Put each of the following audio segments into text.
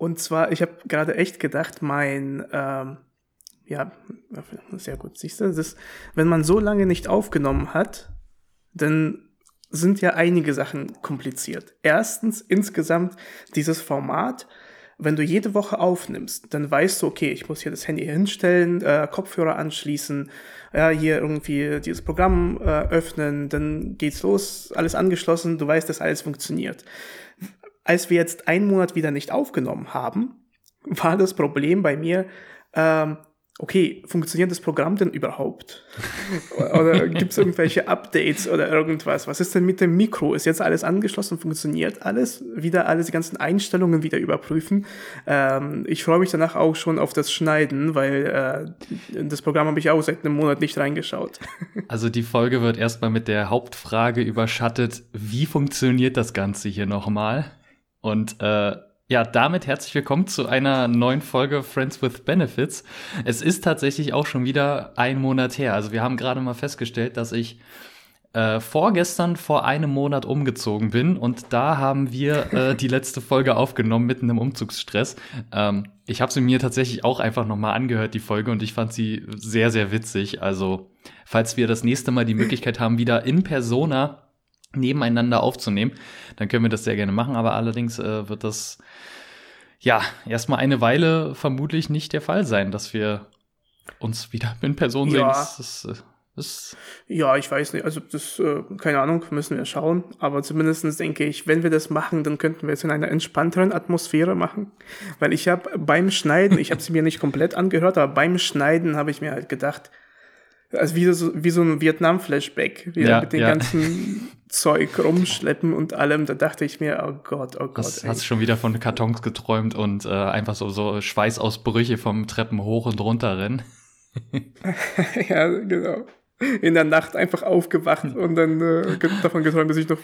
Und zwar, ich habe gerade echt gedacht, mein, ähm, ja, sehr gut, siehst du, das ist, wenn man so lange nicht aufgenommen hat, dann sind ja einige Sachen kompliziert. Erstens, insgesamt dieses Format, wenn du jede Woche aufnimmst, dann weißt du, okay, ich muss hier das Handy hinstellen, äh, Kopfhörer anschließen, ja, hier irgendwie dieses Programm äh, öffnen, dann geht's los, alles angeschlossen, du weißt, dass alles funktioniert. Als wir jetzt einen Monat wieder nicht aufgenommen haben, war das Problem bei mir, ähm, okay, funktioniert das Programm denn überhaupt? oder gibt es irgendwelche Updates oder irgendwas? Was ist denn mit dem Mikro? Ist jetzt alles angeschlossen? Funktioniert alles? Wieder alles, die ganzen Einstellungen wieder überprüfen. Ähm, ich freue mich danach auch schon auf das Schneiden, weil äh, das Programm habe ich auch seit einem Monat nicht reingeschaut. also die Folge wird erstmal mit der Hauptfrage überschattet, wie funktioniert das Ganze hier nochmal? Und äh, ja, damit herzlich willkommen zu einer neuen Folge Friends with Benefits. Es ist tatsächlich auch schon wieder ein Monat her. Also wir haben gerade mal festgestellt, dass ich äh, vorgestern vor einem Monat umgezogen bin und da haben wir äh, die letzte Folge aufgenommen mitten im Umzugsstress. Ähm, ich habe sie mir tatsächlich auch einfach nochmal angehört, die Folge, und ich fand sie sehr, sehr witzig. Also, falls wir das nächste Mal die Möglichkeit haben, wieder in Persona nebeneinander aufzunehmen, dann können wir das sehr gerne machen, aber allerdings äh, wird das ja erstmal eine Weile vermutlich nicht der Fall sein, dass wir uns wieder in Person sehen. Das, das, äh, das ja, ich weiß nicht, also das, äh, keine Ahnung, müssen wir schauen, aber zumindestens denke ich, wenn wir das machen, dann könnten wir es in einer entspannteren Atmosphäre machen, weil ich habe beim Schneiden, ich habe sie mir nicht komplett angehört, aber beim Schneiden habe ich mir halt gedacht, also wie so, wie so ein Vietnam-Flashback, wie ja, mit den ja. ganzen Zeug rumschleppen und allem. Da dachte ich mir, oh Gott, oh Gott. Hast, hast schon wieder von Kartons geträumt und äh, einfach so, so Schweißausbrüche vom Treppen hoch und runter rennen. ja, genau. In der Nacht einfach aufgewacht und dann äh, davon geträumt, dass ich noch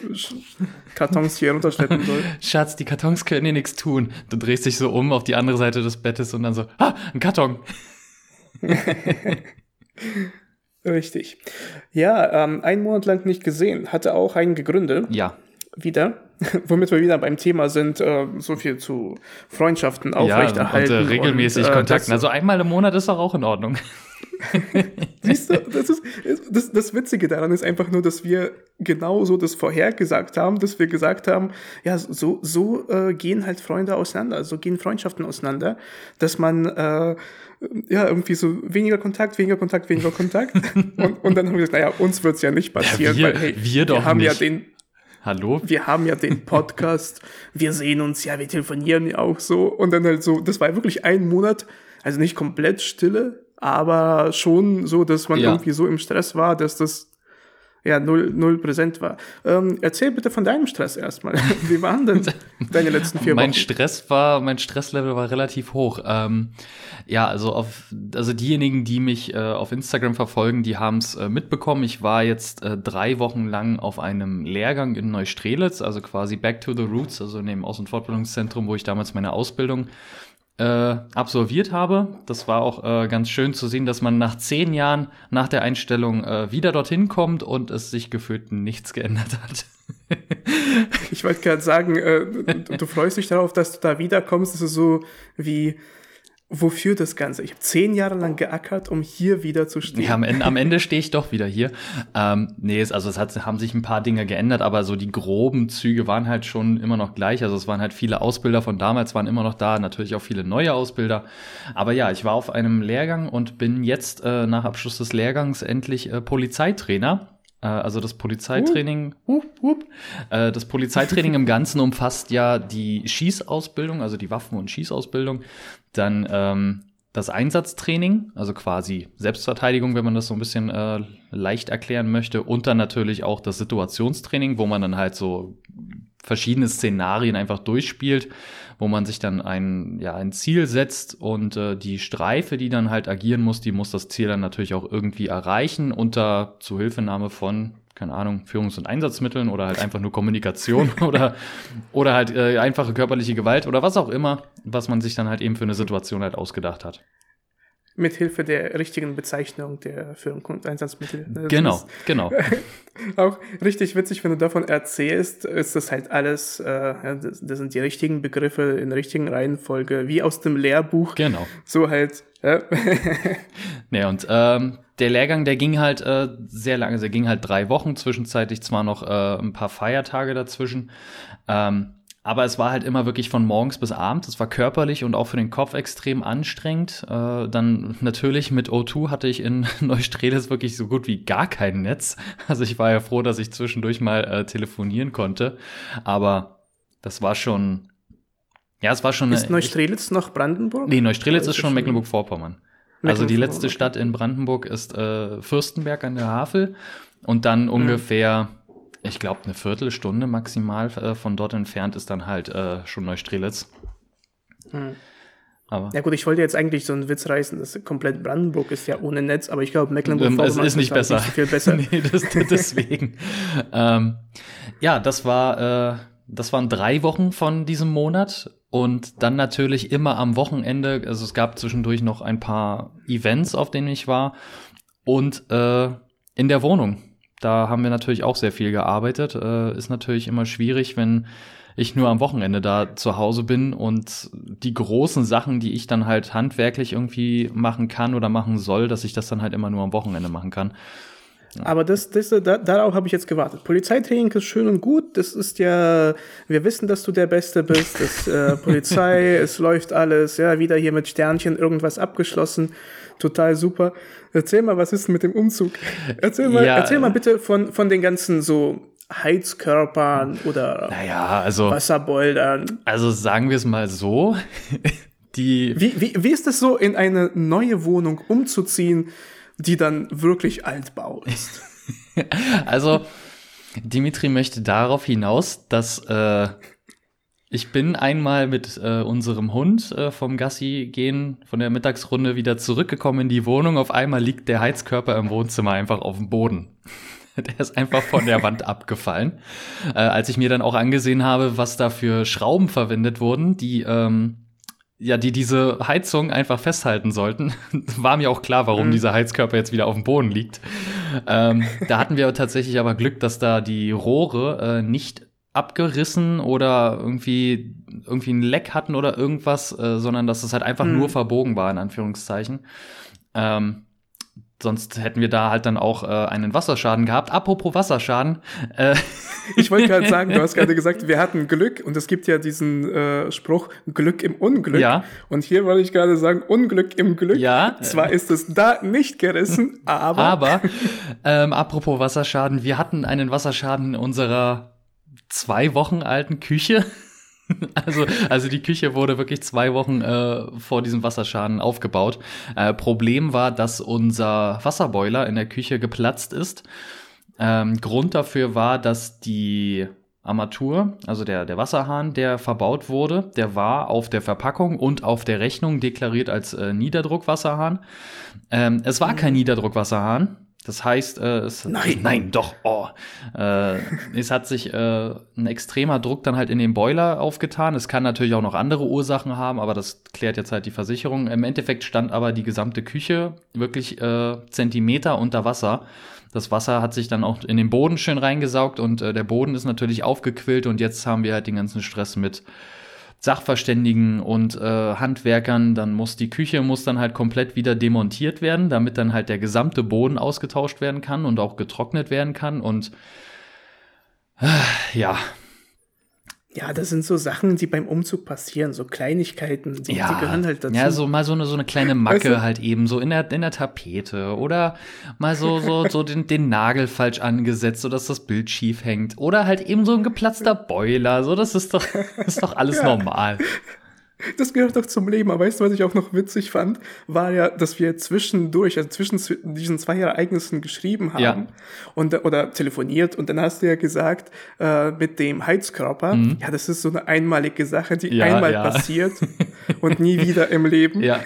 Kartons hier runterschleppen soll. Schatz, die Kartons können dir nichts tun. Du drehst dich so um auf die andere Seite des Bettes und dann so, ah, ein Karton. Richtig. Ja, ähm, einen Monat lang nicht gesehen. Hatte auch einige Gründe. Ja. Wieder. Womit wir wieder beim Thema sind, äh, so viel zu Freundschaften aufrechterhalten. Ja, und, äh, regelmäßig und, äh, Kontakten. Also einmal im Monat ist doch auch in Ordnung. Siehst du, das, ist, das, das Witzige daran ist einfach nur, dass wir genauso das vorhergesagt haben, dass wir gesagt haben, ja, so, so äh, gehen halt Freunde auseinander, so gehen Freundschaften auseinander, dass man äh, ja, irgendwie so weniger Kontakt, weniger Kontakt, weniger Kontakt. und, und dann haben wir gesagt, naja, uns wird's ja nicht passieren, ja, wir, weil hey, wir, doch wir haben nicht. ja den. Hallo? Wir haben ja den Podcast, wir sehen uns ja, wir telefonieren ja auch so. Und dann halt so, das war wirklich ein Monat, also nicht komplett Stille, aber schon so, dass man ja. irgendwie so im Stress war, dass das ja, null, null präsent war. Ähm, erzähl bitte von deinem Stress erstmal. Wie waren denn deine letzten vier Wochen? Mein Stress war, mein Stresslevel war relativ hoch. Ähm, ja, also auf, also diejenigen, die mich äh, auf Instagram verfolgen, die haben es äh, mitbekommen. Ich war jetzt äh, drei Wochen lang auf einem Lehrgang in Neustrelitz, also quasi Back to the Roots, also in dem Aus- und Fortbildungszentrum, wo ich damals meine Ausbildung äh, absolviert habe. Das war auch äh, ganz schön zu sehen, dass man nach zehn Jahren nach der Einstellung äh, wieder dorthin kommt und es sich gefühlt nichts geändert hat. ich wollte gerade sagen, äh, du, du, freust dich darauf, dass du da wiederkommst. Das ist so wie wofür das Ganze? Ich habe zehn Jahre lang geackert, um hier wieder zu stehen. Ja, am Ende, am Ende stehe ich doch wieder hier. Ähm, nee, es, also es hat, haben sich ein paar Dinge geändert, aber so die groben Züge waren halt schon immer noch gleich. Also es waren halt viele Ausbilder von damals waren immer noch da, natürlich auch viele neue Ausbilder. Aber ja, ich war auf einem Lehrgang und bin jetzt äh, nach Abschluss des Lehrgangs endlich äh, Polizeitrainer also das Polizeitraining, uh. hup, äh, das Polizeitraining im Ganzen umfasst ja die Schießausbildung, also die Waffen- und Schießausbildung, dann ähm, das Einsatztraining, also quasi Selbstverteidigung, wenn man das so ein bisschen äh, leicht erklären möchte, und dann natürlich auch das Situationstraining, wo man dann halt so verschiedene Szenarien einfach durchspielt, wo man sich dann ein, ja, ein Ziel setzt und äh, die Streife, die dann halt agieren muss, die muss das Ziel dann natürlich auch irgendwie erreichen unter Zuhilfenahme von keine Ahnung, Führungs- und Einsatzmitteln oder halt einfach nur Kommunikation oder, oder halt äh, einfache körperliche Gewalt oder was auch immer, was man sich dann halt eben für eine Situation halt ausgedacht hat. Mithilfe der richtigen Bezeichnung der Führung und Einsatzmittel. Das genau, genau. Auch richtig witzig, wenn du davon erzählst, ist das halt alles, äh, das, das, sind die richtigen Begriffe in der richtigen Reihenfolge, wie aus dem Lehrbuch. Genau. So halt. Ja. nee, und ähm, der Lehrgang, der ging halt äh, sehr lange, der ging halt drei Wochen, zwischenzeitlich zwar noch äh, ein paar Feiertage dazwischen. Ähm, aber es war halt immer wirklich von morgens bis abends. Es war körperlich und auch für den Kopf extrem anstrengend. Äh, dann natürlich mit O2 hatte ich in Neustrelitz wirklich so gut wie gar kein Netz. Also ich war ja froh, dass ich zwischendurch mal äh, telefonieren konnte. Aber das war schon. Ja, es war schon. Ist Neustrelitz noch Brandenburg? Nee, Neustrelitz ist, ist schon Mecklenburg-Vorpommern. Also die letzte Stadt in Brandenburg ist äh, Fürstenberg an der Havel und dann mhm. Ich glaube, eine Viertelstunde maximal äh, von dort entfernt ist dann halt äh, schon Neustrelitz. Hm. Aber ja gut, ich wollte jetzt eigentlich so einen Witz reißen, dass komplett Brandenburg ist ja ohne Netz, aber ich glaube, Mecklenburg-Vorpommern ähm, ist nicht besser. Nicht viel besser. nee, das, deswegen. ähm, ja, das war, äh, das waren drei Wochen von diesem Monat und dann natürlich immer am Wochenende. Also es gab zwischendurch noch ein paar Events, auf denen ich war und äh, in der Wohnung da haben wir natürlich auch sehr viel gearbeitet. Äh, ist natürlich immer schwierig, wenn ich nur am Wochenende da zu Hause bin und die großen Sachen, die ich dann halt handwerklich irgendwie machen kann oder machen soll, dass ich das dann halt immer nur am Wochenende machen kann. Aber das, das, da, darauf habe ich jetzt gewartet. Polizeitraining ist schön und gut. Das ist ja, wir wissen, dass du der Beste bist. Das, äh, Polizei, es läuft alles. Ja, wieder hier mit Sternchen irgendwas abgeschlossen. Total super. Erzähl mal, was ist mit dem Umzug? Erzähl mal, ja. erzähl mal bitte von, von den ganzen so Heizkörpern oder naja, also, Wasserbeutern. Also sagen wir es mal so. Die wie, wie, wie ist es so, in eine neue Wohnung umzuziehen, die dann wirklich Altbau ist? also, Dimitri möchte darauf hinaus, dass äh, ich bin einmal mit äh, unserem Hund äh, vom Gassi gehen von der Mittagsrunde wieder zurückgekommen in die Wohnung. Auf einmal liegt der Heizkörper im Wohnzimmer einfach auf dem Boden. der ist einfach von der Wand abgefallen. Äh, als ich mir dann auch angesehen habe, was da für Schrauben verwendet wurden, die ähm, ja, die diese Heizung einfach festhalten sollten, war mir auch klar, warum mhm. dieser Heizkörper jetzt wieder auf dem Boden liegt. Ähm, da hatten wir tatsächlich aber Glück, dass da die Rohre äh, nicht abgerissen oder irgendwie irgendwie ein Leck hatten oder irgendwas, äh, sondern dass es halt einfach hm. nur verbogen war in Anführungszeichen. Ähm, sonst hätten wir da halt dann auch äh, einen Wasserschaden gehabt. Apropos Wasserschaden. Äh ich wollte gerade sagen, du hast gerade gesagt, wir hatten Glück und es gibt ja diesen äh, Spruch Glück im Unglück. Ja. Und hier wollte ich gerade sagen Unglück im Glück. Ja. Zwar ist es da nicht gerissen, aber. Aber ähm, apropos Wasserschaden, wir hatten einen Wasserschaden in unserer zwei Wochen alten Küche. Also, also die Küche wurde wirklich zwei Wochen äh, vor diesem Wasserschaden aufgebaut. Äh, Problem war, dass unser Wasserboiler in der Küche geplatzt ist. Ähm, Grund dafür war, dass die Armatur, also der, der Wasserhahn, der verbaut wurde, der war auf der Verpackung und auf der Rechnung deklariert als äh, Niederdruckwasserhahn. Ähm, es war kein mhm. Niederdruckwasserhahn. Das heißt, äh, es nein, nein, doch, oh, äh, es hat sich äh, ein extremer Druck dann halt in den Boiler aufgetan. Es kann natürlich auch noch andere Ursachen haben, aber das klärt jetzt halt die Versicherung. Im Endeffekt stand aber die gesamte Küche wirklich äh, Zentimeter unter Wasser. Das Wasser hat sich dann auch in den Boden schön reingesaugt und äh, der Boden ist natürlich aufgequillt und jetzt haben wir halt den ganzen Stress mit Sachverständigen und äh, Handwerkern, dann muss die Küche muss dann halt komplett wieder demontiert werden, damit dann halt der gesamte Boden ausgetauscht werden kann und auch getrocknet werden kann und äh, ja, ja, das sind so Sachen, die beim Umzug passieren, so Kleinigkeiten, die, ja, die gehören halt dazu. Ja, so mal so eine, so eine kleine Macke weißt du? halt eben, so in der, in der Tapete oder mal so, so, so den, den Nagel falsch angesetzt, so dass das Bild schief hängt oder halt eben so ein geplatzter Boiler, so das ist doch, ist doch alles ja. normal. Das gehört doch zum Leben. Aber weißt du, was ich auch noch witzig fand, war ja, dass wir zwischendurch, also zwischen diesen zwei Ereignissen geschrieben haben ja. und, oder telefoniert und dann hast du ja gesagt, äh, mit dem Heizkörper, mhm. ja, das ist so eine einmalige Sache, die ja, einmal ja. passiert und nie wieder im Leben. Ja.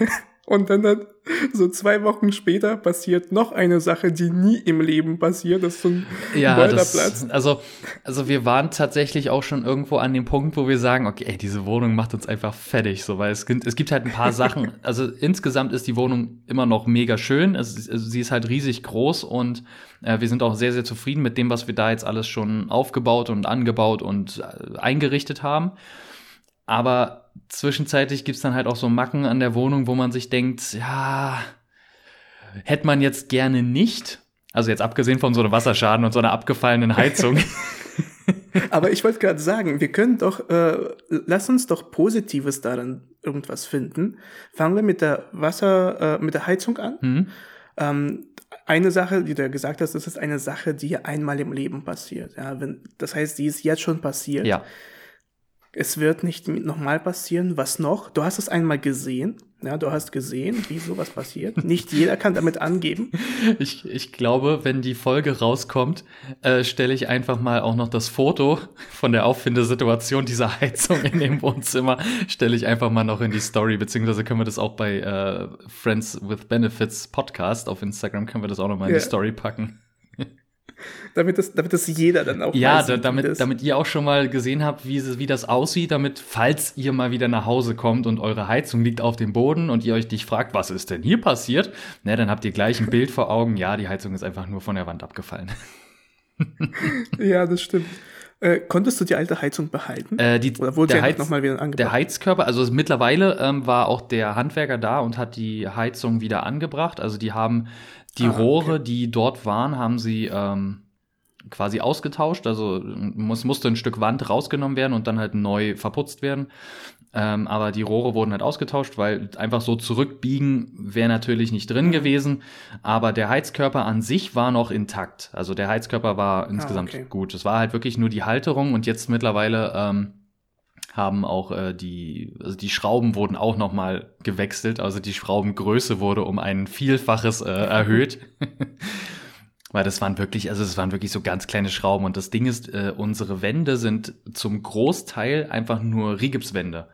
Und dann, dann so zwei Wochen später passiert noch eine Sache, die nie im Leben passiert. Das ist so ein ja, Boilerplatz. also, also wir waren tatsächlich auch schon irgendwo an dem Punkt, wo wir sagen, okay, ey, diese Wohnung macht uns einfach fertig, so, weil es gibt, es gibt halt ein paar Sachen. Also insgesamt ist die Wohnung immer noch mega schön. Es, also sie ist halt riesig groß und äh, wir sind auch sehr, sehr zufrieden mit dem, was wir da jetzt alles schon aufgebaut und angebaut und äh, eingerichtet haben. Aber zwischenzeitlich gibt's dann halt auch so Macken an der Wohnung, wo man sich denkt, ja, hätte man jetzt gerne nicht. Also jetzt abgesehen von so einem Wasserschaden und so einer abgefallenen Heizung. Aber ich wollte gerade sagen, wir können doch, äh, lass uns doch Positives daran irgendwas finden. Fangen wir mit der Wasser, äh, mit der Heizung an. Mhm. Ähm, eine Sache, die du ja gesagt hast, das ist eine Sache, die einmal im Leben passiert. Ja, wenn, das heißt, die ist jetzt schon passiert. Ja es wird nicht nochmal passieren. Was noch? Du hast es einmal gesehen. Ja, du hast gesehen, wie sowas passiert. Nicht jeder kann damit angeben. Ich, ich glaube, wenn die Folge rauskommt, äh, stelle ich einfach mal auch noch das Foto von der Auffindesituation dieser Heizung in dem Wohnzimmer, stelle ich einfach mal noch in die Story, beziehungsweise können wir das auch bei äh, Friends with Benefits Podcast auf Instagram, können wir das auch noch mal in ja. die Story packen damit das, damit das jeder dann auch ja. Ja, damit, damit ihr auch schon mal gesehen habt, wie, wie das aussieht, damit, falls ihr mal wieder nach Hause kommt und eure Heizung liegt auf dem Boden und ihr euch dich fragt, was ist denn hier passiert, ne, dann habt ihr gleich ein Bild vor Augen. Ja, die Heizung ist einfach nur von der Wand abgefallen. ja, das stimmt. Äh, konntest du die alte Heizung behalten? Äh, die, Oder wurde der, Heiz, noch mal wieder angebracht? der Heizkörper, also mittlerweile ähm, war auch der Handwerker da und hat die Heizung wieder angebracht. Also die haben die ah, Rohre, okay. die dort waren, haben sie ähm, quasi ausgetauscht. Also muss, musste ein Stück Wand rausgenommen werden und dann halt neu verputzt werden. Ähm, aber die Rohre wurden halt ausgetauscht, weil einfach so zurückbiegen wäre natürlich nicht drin mhm. gewesen. Aber der Heizkörper an sich war noch intakt. Also der Heizkörper war ah, insgesamt okay. gut. Es war halt wirklich nur die Halterung und jetzt mittlerweile ähm, haben auch äh, die, also die Schrauben wurden auch nochmal gewechselt. Also die Schraubengröße wurde um ein Vielfaches äh, erhöht. Weil das waren wirklich, also es waren wirklich so ganz kleine Schrauben. Und das Ding ist, äh, unsere Wände sind zum Großteil einfach nur Rigipswände.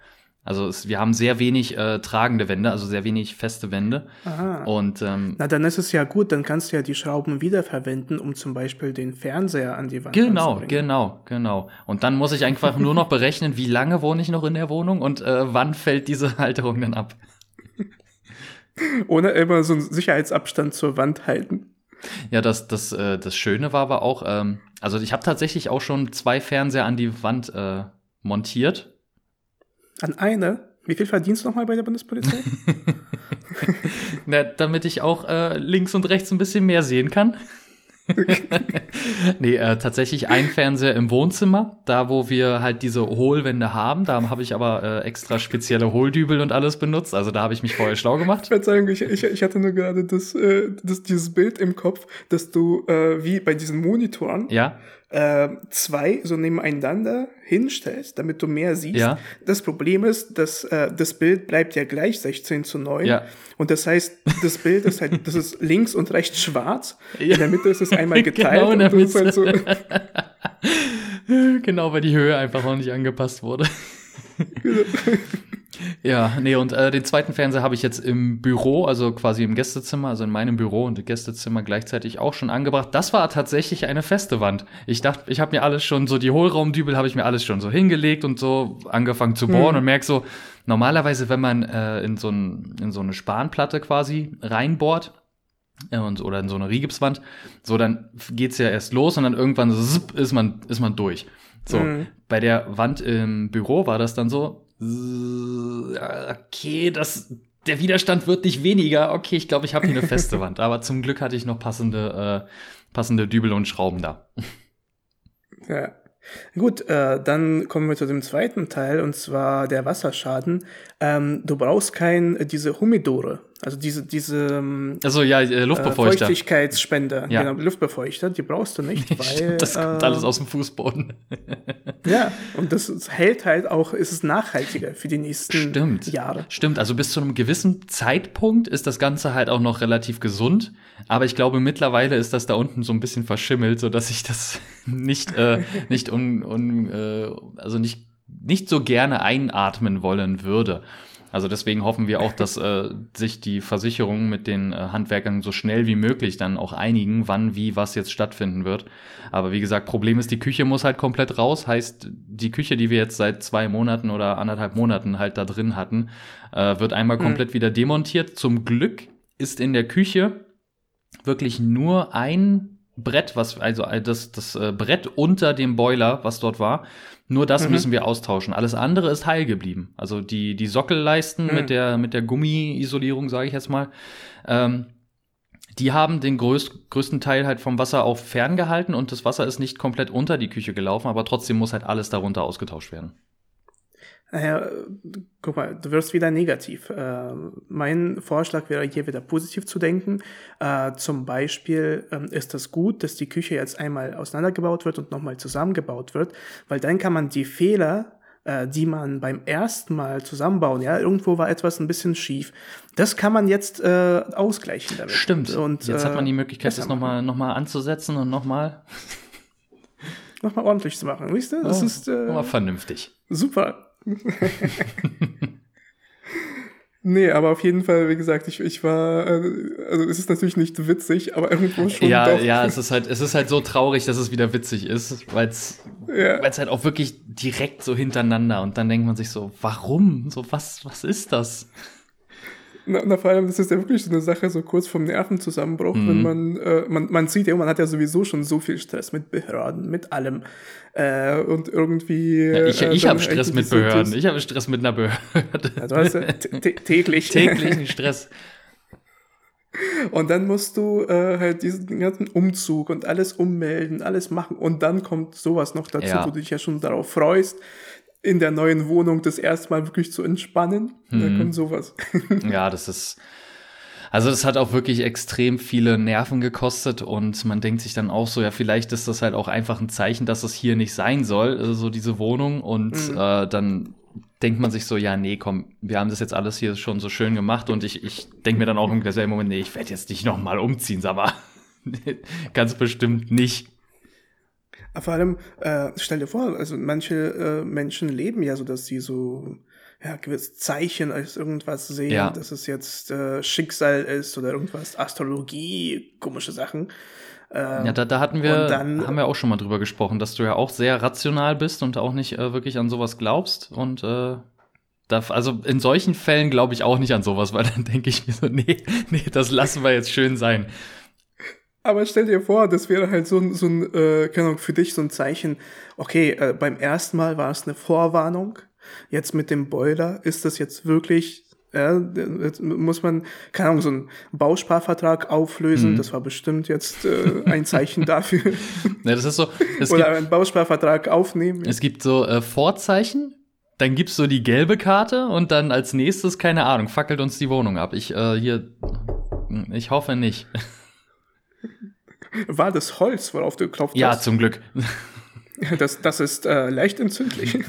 Also es, wir haben sehr wenig äh, tragende Wände, also sehr wenig feste Wände. Aha. Und ähm, na dann ist es ja gut, dann kannst du ja die Schrauben wiederverwenden, um zum Beispiel den Fernseher an die Wand Genau, genau, genau. Und dann muss ich einfach nur noch berechnen, wie lange wohne ich noch in der Wohnung und äh, wann fällt diese Halterung dann ab. Ohne immer so einen Sicherheitsabstand zur Wand halten. Ja, das, das, äh, das Schöne war aber auch, ähm, also ich habe tatsächlich auch schon zwei Fernseher an die Wand äh, montiert. An eine? Wie viel verdienst du nochmal bei der Bundespolizei? Na, damit ich auch äh, links und rechts ein bisschen mehr sehen kann. nee, äh, tatsächlich ein Fernseher im Wohnzimmer, da wo wir halt diese Hohlwände haben. Da habe ich aber äh, extra spezielle Hohldübel und alles benutzt. Also da habe ich mich vorher schlau gemacht. Verzeihung, ich, ich, ich hatte nur gerade das, äh, das, dieses Bild im Kopf, dass du äh, wie bei diesen Monitoren ja äh, zwei so nebeneinander hinstellst, damit du mehr siehst. Ja. Das Problem ist, dass äh, das Bild bleibt ja gleich 16 zu 9. Ja. Und das heißt, das Bild ist halt, das ist links und rechts schwarz. Ja. In der Mitte ist es einmal geteilt. genau, in der Mitte. Halt so genau, weil die Höhe einfach auch nicht angepasst wurde. Ja, nee, und äh, den zweiten Fernseher habe ich jetzt im Büro, also quasi im Gästezimmer, also in meinem Büro und im Gästezimmer gleichzeitig auch schon angebracht. Das war tatsächlich eine feste Wand. Ich dachte, ich habe mir alles schon so, die Hohlraumdübel habe ich mir alles schon so hingelegt und so angefangen zu bohren mhm. und merk so, normalerweise, wenn man äh, in, so ein, in so eine Spanplatte quasi reinbohrt, äh, und, oder in so eine Rigipswand, so dann geht's ja erst los und dann irgendwann zipp, ist man ist man durch. So, mhm. bei der Wand im Büro war das dann so, okay, das, der Widerstand wird nicht weniger. Okay, ich glaube, ich habe hier eine feste Wand. Aber zum Glück hatte ich noch passende, äh, passende Dübel und Schrauben da. Ja. Gut, äh, dann kommen wir zu dem zweiten Teil und zwar der Wasserschaden. Ähm, du brauchst kein äh, diese Humidore, also diese diese ähm, also ja äh, Luftbefeuchter, äh, Feuchtigkeitsspender, ja. genau, Luftbefeuchter, die brauchst du nicht, weil das kommt alles aus dem Fußboden. ja, und das hält halt auch, ist es nachhaltiger für die nächsten Stimmt. Jahre. Stimmt, also bis zu einem gewissen Zeitpunkt ist das Ganze halt auch noch relativ gesund, aber ich glaube mittlerweile ist das da unten so ein bisschen verschimmelt, so dass ich das nicht äh, nicht un, un äh, also nicht nicht so gerne einatmen wollen würde. Also deswegen hoffen wir auch, dass äh, sich die Versicherungen mit den äh, Handwerkern so schnell wie möglich dann auch einigen, wann, wie, was jetzt stattfinden wird. Aber wie gesagt, Problem ist, die Küche muss halt komplett raus. Heißt, die Küche, die wir jetzt seit zwei Monaten oder anderthalb Monaten halt da drin hatten, äh, wird einmal mhm. komplett wieder demontiert. Zum Glück ist in der Küche wirklich nur ein Brett, was also äh, das das äh, Brett unter dem Boiler, was dort war, nur das mhm. müssen wir austauschen. Alles andere ist heil geblieben. Also die die Sockelleisten mhm. mit der mit der Gummiisolierung, sage ich jetzt mal, ähm, die haben den größ größten Teil halt vom Wasser auch ferngehalten und das Wasser ist nicht komplett unter die Küche gelaufen, aber trotzdem muss halt alles darunter ausgetauscht werden. Naja, guck mal, du wirst wieder negativ. Äh, mein Vorschlag wäre hier wieder positiv zu denken. Äh, zum Beispiel ähm, ist das gut, dass die Küche jetzt einmal auseinandergebaut wird und nochmal zusammengebaut wird, weil dann kann man die Fehler, äh, die man beim ersten Mal zusammenbauen, ja, irgendwo war etwas ein bisschen schief, das kann man jetzt äh, ausgleichen damit. Stimmt. Und jetzt hat man die äh, Möglichkeit, das nochmal noch mal anzusetzen und nochmal nochmal ordentlich zu machen, weißt du? Das oh, ist äh, vernünftig. Super. nee, aber auf jeden Fall, wie gesagt, ich, ich war, äh, also es ist natürlich nicht witzig, aber irgendwo schon. Ja, doch. ja, es ist halt, es ist halt so traurig, dass es wieder witzig ist, weil es ja. halt auch wirklich direkt so hintereinander und dann denkt man sich so, warum? So, was, was ist das? Na, na, vor allem, das ist ja wirklich so eine Sache, so kurz vom Nervenzusammenbruch, mhm. wenn man, äh, man, man sieht ja, man hat ja sowieso schon so viel Stress mit Behörden, mit allem. Äh, und irgendwie. Ja, ich äh, ich habe Stress mit Behörden. Ich habe Stress mit einer Behörde. Ja, du hast ja täglich. Täglichen Stress. Und dann musst du äh, halt diesen ganzen Umzug und alles ummelden, alles machen. Und dann kommt sowas noch dazu, ja. wo du dich ja schon darauf freust in der neuen Wohnung das erste Mal wirklich zu entspannen. Mhm. Da kommt sowas. ja, das ist. Also das hat auch wirklich extrem viele Nerven gekostet und man denkt sich dann auch so, ja, vielleicht ist das halt auch einfach ein Zeichen, dass es hier nicht sein soll, also so diese Wohnung. Und mhm. äh, dann denkt man sich so, ja, nee, komm, wir haben das jetzt alles hier schon so schön gemacht und ich, ich denke mir dann auch im selben Moment, nee, ich werde jetzt nicht noch mal umziehen, aber ganz bestimmt nicht. Vor allem, äh, stell dir vor, also manche äh, Menschen leben ja so, dass sie so ja, gewisse Zeichen als irgendwas sehen, ja. dass es jetzt äh, Schicksal ist oder irgendwas, Astrologie, komische Sachen. Ähm, ja, da, da hatten wir, dann, haben wir auch schon mal drüber gesprochen, dass du ja auch sehr rational bist und auch nicht äh, wirklich an sowas glaubst und äh, da, also in solchen Fällen glaube ich auch nicht an sowas, weil dann denke ich mir so, nee, nee, das lassen wir jetzt schön sein. Aber stell dir vor, das wäre halt so, ein, so ein, äh, keine Ahnung, für dich so ein Zeichen, okay, äh, beim ersten Mal war es eine Vorwarnung, jetzt mit dem Boiler ist das jetzt wirklich, ja, jetzt muss man, keine Ahnung, so einen Bausparvertrag auflösen, mhm. das war bestimmt jetzt äh, ein Zeichen dafür. Ja, das ist so. Oder einen Bausparvertrag aufnehmen. Es gibt so äh, Vorzeichen, dann gibt's so die gelbe Karte und dann als nächstes, keine Ahnung, fackelt uns die Wohnung ab. Ich, äh, hier, ich hoffe nicht. War das Holz, worauf du geklopft ja, hast? Ja, zum Glück. Das, das ist äh, leicht entzündlich.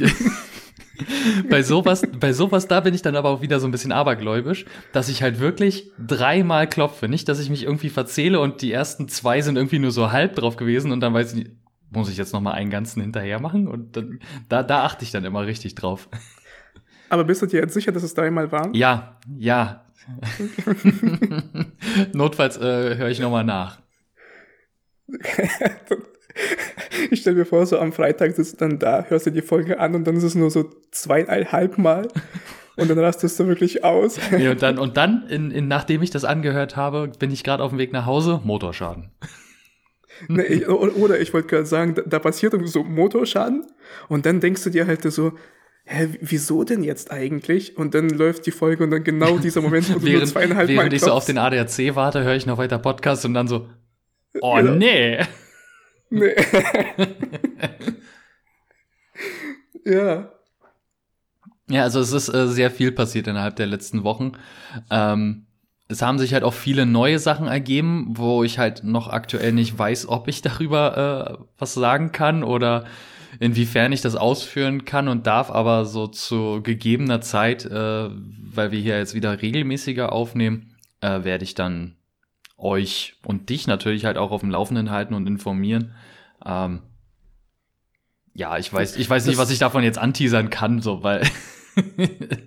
bei sowas, bei sowas, da bin ich dann aber auch wieder so ein bisschen abergläubisch, dass ich halt wirklich dreimal klopfe. Nicht, dass ich mich irgendwie verzähle und die ersten zwei sind irgendwie nur so halb drauf gewesen und dann weiß ich nicht, muss ich jetzt noch mal einen ganzen hinterher machen? Und dann, da, da achte ich dann immer richtig drauf. Aber bist du dir jetzt sicher, dass es dreimal waren? Ja, ja. Notfalls äh, höre ich noch mal nach. ich stelle mir vor, so am Freitag sitzt du dann da, hörst du die Folge an und dann ist es nur so zweieinhalb Mal und dann rastest du wirklich aus. Nee, und dann, und dann in, in, nachdem ich das angehört habe, bin ich gerade auf dem Weg nach Hause, Motorschaden. Nee, ich, oder ich wollte gerade sagen, da, da passiert so Motorschaden und dann denkst du dir halt so, hä, wieso denn jetzt eigentlich? Und dann läuft die Folge und dann genau dieser Moment, wo du während, nur zweieinhalb Mal Während ich so auf den ADAC warte, höre ich noch weiter Podcast und dann so, Oh ja. nee. Nee. ja. Ja, also es ist äh, sehr viel passiert innerhalb der letzten Wochen. Ähm, es haben sich halt auch viele neue Sachen ergeben, wo ich halt noch aktuell nicht weiß, ob ich darüber äh, was sagen kann oder inwiefern ich das ausführen kann und darf, aber so zu gegebener Zeit, äh, weil wir hier jetzt wieder regelmäßiger aufnehmen, äh, werde ich dann euch und dich natürlich halt auch auf dem Laufenden halten und informieren. Ähm, ja, ich weiß, ich weiß nicht, was ich davon jetzt anteasern kann, so, weil.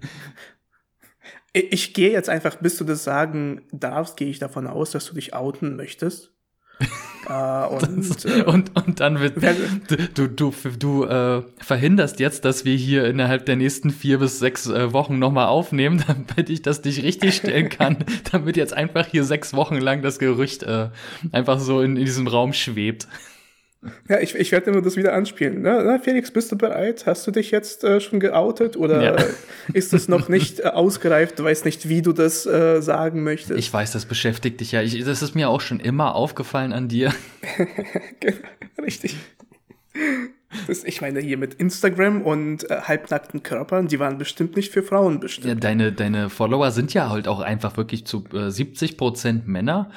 Ich, ich gehe jetzt einfach, bis du das sagen darfst, gehe ich davon aus, dass du dich outen möchtest. äh, und, äh, und, und dann wird du, du, du, äh, verhinderst jetzt, dass wir hier innerhalb der nächsten vier bis sechs äh, Wochen nochmal aufnehmen, damit ich das nicht richtig stellen kann, damit jetzt einfach hier sechs Wochen lang das Gerücht äh, einfach so in, in diesem Raum schwebt. Ja, ich, ich werde nur das wieder anspielen. Na, na, Felix, bist du bereit? Hast du dich jetzt äh, schon geoutet oder ja. ist es noch nicht äh, ausgereift? Du weißt nicht, wie du das äh, sagen möchtest. Ich weiß, das beschäftigt dich ja. Ich, das ist mir auch schon immer aufgefallen an dir. genau, richtig. Das, ich meine, hier mit Instagram und äh, halbnackten Körpern, die waren bestimmt nicht für Frauen bestimmt. Ja, deine, deine Follower sind ja halt auch einfach wirklich zu äh, 70 Prozent Männer.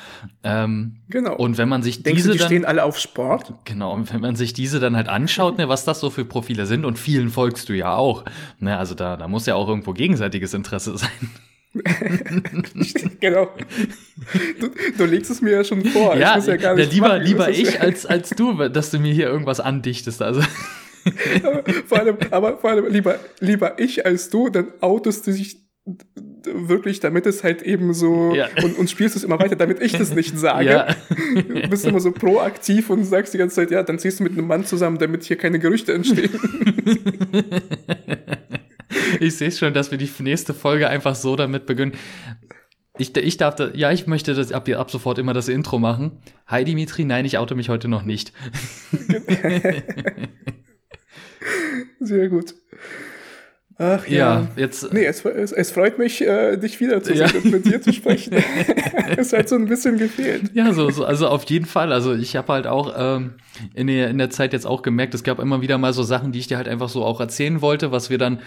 Ähm, genau. Und wenn man sich Denkst diese. Du, die dann, stehen alle auf Sport? Genau. Und wenn man sich diese dann halt anschaut, ne, was das so für Profile sind, und vielen folgst du ja auch. Ne, also da, da muss ja auch irgendwo gegenseitiges Interesse sein. genau. Du, du, legst es mir ja schon vor. Ja, ich ja gar nicht lieber, machen, lieber ich als, als du, dass du mir hier irgendwas andichtest. Also. aber, vor allem, aber vor allem lieber, lieber ich als du, dann outest du dich wirklich, damit es halt eben so ja. und, und spielst es immer weiter, damit ich das nicht sage. Ja. Du bist immer so proaktiv und sagst die ganze Zeit, ja, dann ziehst du mit einem Mann zusammen, damit hier keine Gerüchte entstehen. ich sehe schon, dass wir die nächste Folge einfach so damit beginnen. Ich, ich darf da, ja, ich möchte das ab, ab sofort immer das Intro machen. Hi Dimitri, nein, ich oute mich heute noch nicht. Sehr gut. Ach ja. ja jetzt. Nee, es, es, es freut mich, äh, dich wiederzusehen ja. und mit dir zu sprechen. es hat so ein bisschen gefehlt. Ja, so, so also auf jeden Fall. Also ich habe halt auch ähm, in, der, in der Zeit jetzt auch gemerkt, es gab immer wieder mal so Sachen, die ich dir halt einfach so auch erzählen wollte, was wir dann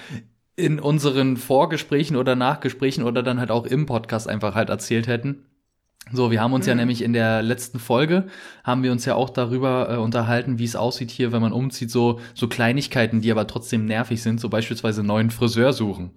in unseren Vorgesprächen oder Nachgesprächen oder dann halt auch im Podcast einfach halt erzählt hätten. So, wir haben uns mhm. ja nämlich in der letzten Folge, haben wir uns ja auch darüber äh, unterhalten, wie es aussieht hier, wenn man umzieht, so, so Kleinigkeiten, die aber trotzdem nervig sind, so beispielsweise neuen Friseur suchen.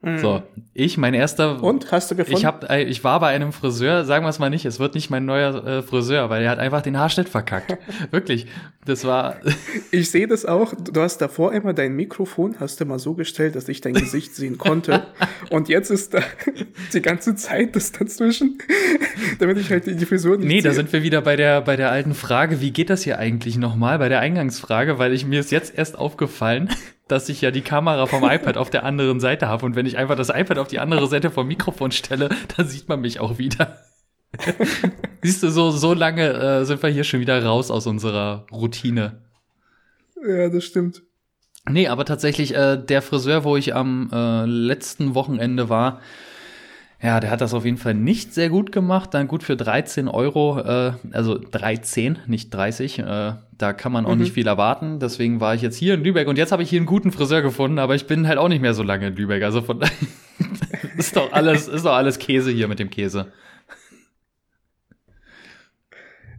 Mhm. So, ich, mein erster. Und hast du gefunden? Ich hab, äh, ich war bei einem Friseur, sagen wir es mal nicht, es wird nicht mein neuer äh, Friseur, weil er hat einfach den Haarschnitt verkackt. Wirklich. Das war. ich sehe das auch. Du hast davor immer dein Mikrofon, hast du mal so gestellt, dass ich dein Gesicht sehen konnte. Und jetzt ist da die ganze Zeit das dazwischen, damit ich halt die, Frisur nicht Nee, sehe. da sind wir wieder bei der, bei der alten Frage, wie geht das hier eigentlich nochmal, bei der Eingangsfrage, weil ich mir ist jetzt erst aufgefallen dass ich ja die Kamera vom iPad auf der anderen Seite habe und wenn ich einfach das iPad auf die andere Seite vom Mikrofon stelle, dann sieht man mich auch wieder. Siehst du, so, so lange äh, sind wir hier schon wieder raus aus unserer Routine. Ja, das stimmt. Nee, aber tatsächlich, äh, der Friseur, wo ich am äh, letzten Wochenende war, ja, der hat das auf jeden Fall nicht sehr gut gemacht. Dann gut für 13 Euro, äh, also 13, nicht 30. Äh, da kann man auch mhm. nicht viel erwarten. Deswegen war ich jetzt hier in Lübeck und jetzt habe ich hier einen guten Friseur gefunden, aber ich bin halt auch nicht mehr so lange in Lübeck. Also von ist doch alles, ist doch alles Käse hier mit dem Käse.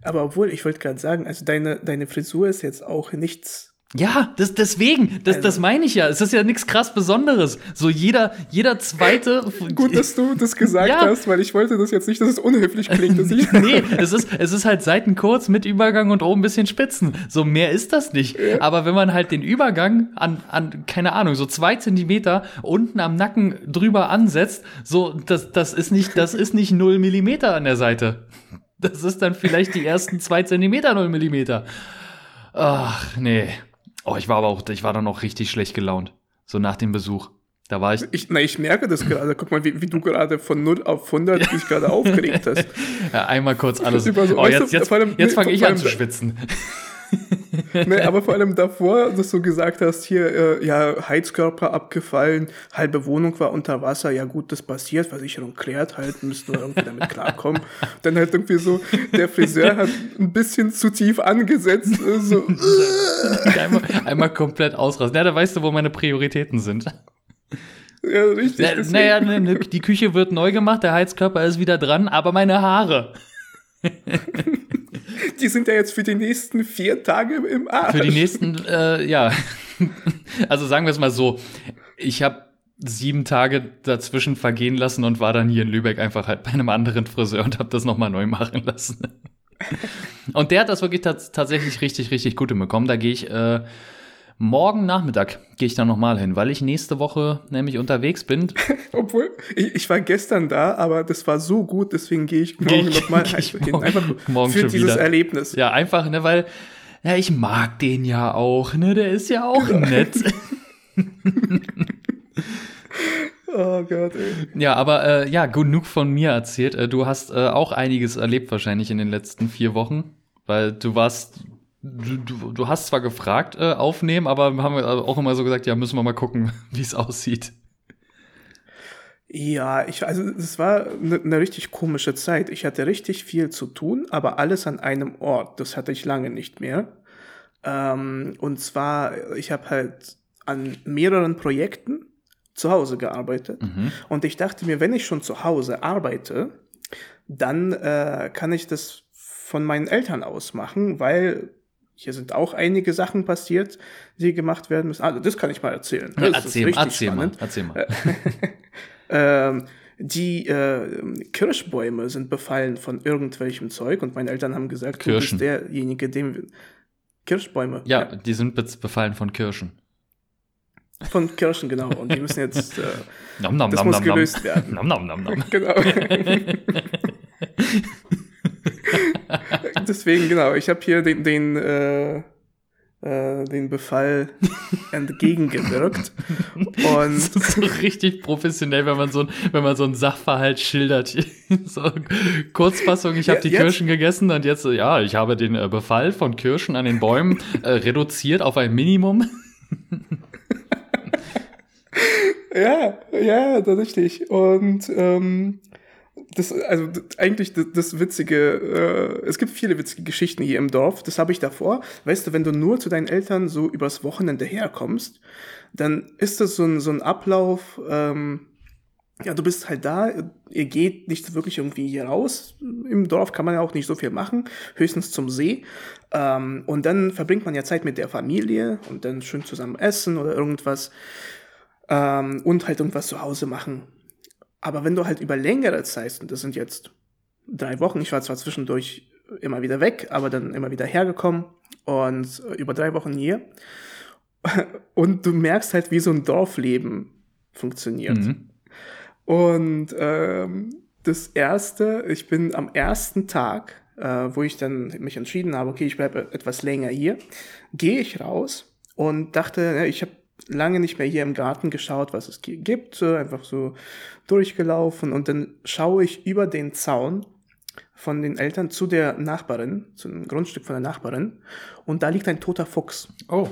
Aber obwohl, ich wollte gerade sagen, also deine, deine Frisur ist jetzt auch nichts ja, das, deswegen, das, also. das meine ich ja. Es ist ja nichts krass Besonderes. So jeder, jeder zweite. Gut, dass du das gesagt ja. hast, weil ich wollte das jetzt nicht, dass es unhöflich klingt. Dass ich nee, es ist, es ist halt Seiten kurz mit Übergang und oben ein bisschen Spitzen. So mehr ist das nicht. Ja. Aber wenn man halt den Übergang an, an, keine Ahnung, so zwei Zentimeter unten am Nacken drüber ansetzt, so, das, das ist nicht, das ist nicht null Millimeter an der Seite. Das ist dann vielleicht die ersten zwei Zentimeter null Millimeter. Ach, nee. Oh, ich war aber auch, ich war dann auch richtig schlecht gelaunt. So nach dem Besuch. Da war ich. Ich, na, ich merke das gerade. Guck mal, wie, wie du gerade von 0 auf 100 dich gerade aufgeregt hast. Ja, einmal kurz alles. So, oh, jetzt, jetzt, jetzt fange ich an zu schwitzen nee, aber vor allem davor, dass du gesagt hast, hier, äh, ja, Heizkörper abgefallen, halbe Wohnung war unter Wasser, ja gut, das passiert, Versicherung klärt halt, müssen wir irgendwie damit klarkommen. Dann halt irgendwie so, der Friseur hat ein bisschen zu tief angesetzt, äh, so. einmal, einmal komplett ausrasten. Ja, da weißt du, wo meine Prioritäten sind. Ja, richtig. Na, naja, ne, ne, die Küche wird neu gemacht, der Heizkörper ist wieder dran, aber meine Haare. Die sind ja jetzt für die nächsten vier Tage im Arsch. Für die nächsten, äh, ja. Also sagen wir es mal so. Ich habe sieben Tage dazwischen vergehen lassen und war dann hier in Lübeck einfach halt bei einem anderen Friseur und habe das nochmal neu machen lassen. Und der hat das wirklich tatsächlich richtig, richtig gut hinbekommen. Da gehe ich äh, Morgen Nachmittag gehe ich da nochmal hin, weil ich nächste Woche nämlich unterwegs bin. Obwohl, ich, ich, war gestern da, aber das war so gut, deswegen gehe ich morgen nochmal hin. Einfach morgen für dieses wieder. Erlebnis. Ja, einfach, ne, weil, ja, ich mag den ja auch, ne, der ist ja auch nett. Oh Gott, ey. Ja, aber äh, ja, genug von mir erzählt. Äh, du hast äh, auch einiges erlebt wahrscheinlich in den letzten vier Wochen, weil du warst Du, du, du, hast zwar gefragt, äh, aufnehmen, aber haben wir auch immer so gesagt, ja, müssen wir mal gucken, wie es aussieht. Ja, ich, also es war eine ne richtig komische Zeit. Ich hatte richtig viel zu tun, aber alles an einem Ort. Das hatte ich lange nicht mehr. Ähm, und zwar, ich habe halt an mehreren Projekten zu Hause gearbeitet. Mhm. Und ich dachte mir, wenn ich schon zu Hause arbeite, dann äh, kann ich das von meinen Eltern aus machen, weil hier sind auch einige Sachen passiert, die gemacht werden müssen. Also, das kann ich mal erzählen. Das erzähl, erzähl mal, erzähl mal. ähm, die äh, Kirschbäume sind befallen von irgendwelchem Zeug und meine Eltern haben gesagt, Kirschen. du bist derjenige, dem Kirschbäume. Ja, ja, die sind befallen von Kirschen. Von Kirschen, genau. Und die müssen jetzt äh, nom, nom, das nom, muss gelöst werden. Nom, nom, nom, nom. genau. Deswegen, genau, ich habe hier den, den, äh, äh, den Befall entgegengewirkt. Und Das ist so richtig professionell, wenn man so, ein- wenn man so einen Sachverhalt schildert. So, Kurzfassung, ich habe Ja, die jetzt- Kirschen gegessen und jetzt, ja, ich habe den äh, Befall von Kirschen an den Bäumen äh, reduziert auf ein Minimum. ja, ja, das ist richtig. Und ähm, das, also eigentlich das, das Witzige, äh, es gibt viele witzige Geschichten hier im Dorf, das habe ich davor. Weißt du, wenn du nur zu deinen Eltern so übers Wochenende herkommst, dann ist das so ein, so ein Ablauf, ähm, ja, du bist halt da, ihr geht nicht wirklich irgendwie hier raus. Im Dorf kann man ja auch nicht so viel machen, höchstens zum See. Ähm, und dann verbringt man ja Zeit mit der Familie und dann schön zusammen essen oder irgendwas. Ähm, und halt irgendwas zu Hause machen. Aber wenn du halt über längere Zeit, und das sind jetzt drei Wochen, ich war zwar zwischendurch immer wieder weg, aber dann immer wieder hergekommen und äh, über drei Wochen hier. Und du merkst halt, wie so ein Dorfleben funktioniert. Mhm. Und ähm, das erste, ich bin am ersten Tag, äh, wo ich dann mich entschieden habe, okay, ich bleibe etwas länger hier, gehe ich raus und dachte, ja, ich habe lange nicht mehr hier im Garten geschaut, was es gi- gibt, einfach so durchgelaufen und dann schaue ich über den Zaun von den Eltern zu der Nachbarin, zu einem Grundstück von der Nachbarin und da liegt ein toter Fuchs. Oh.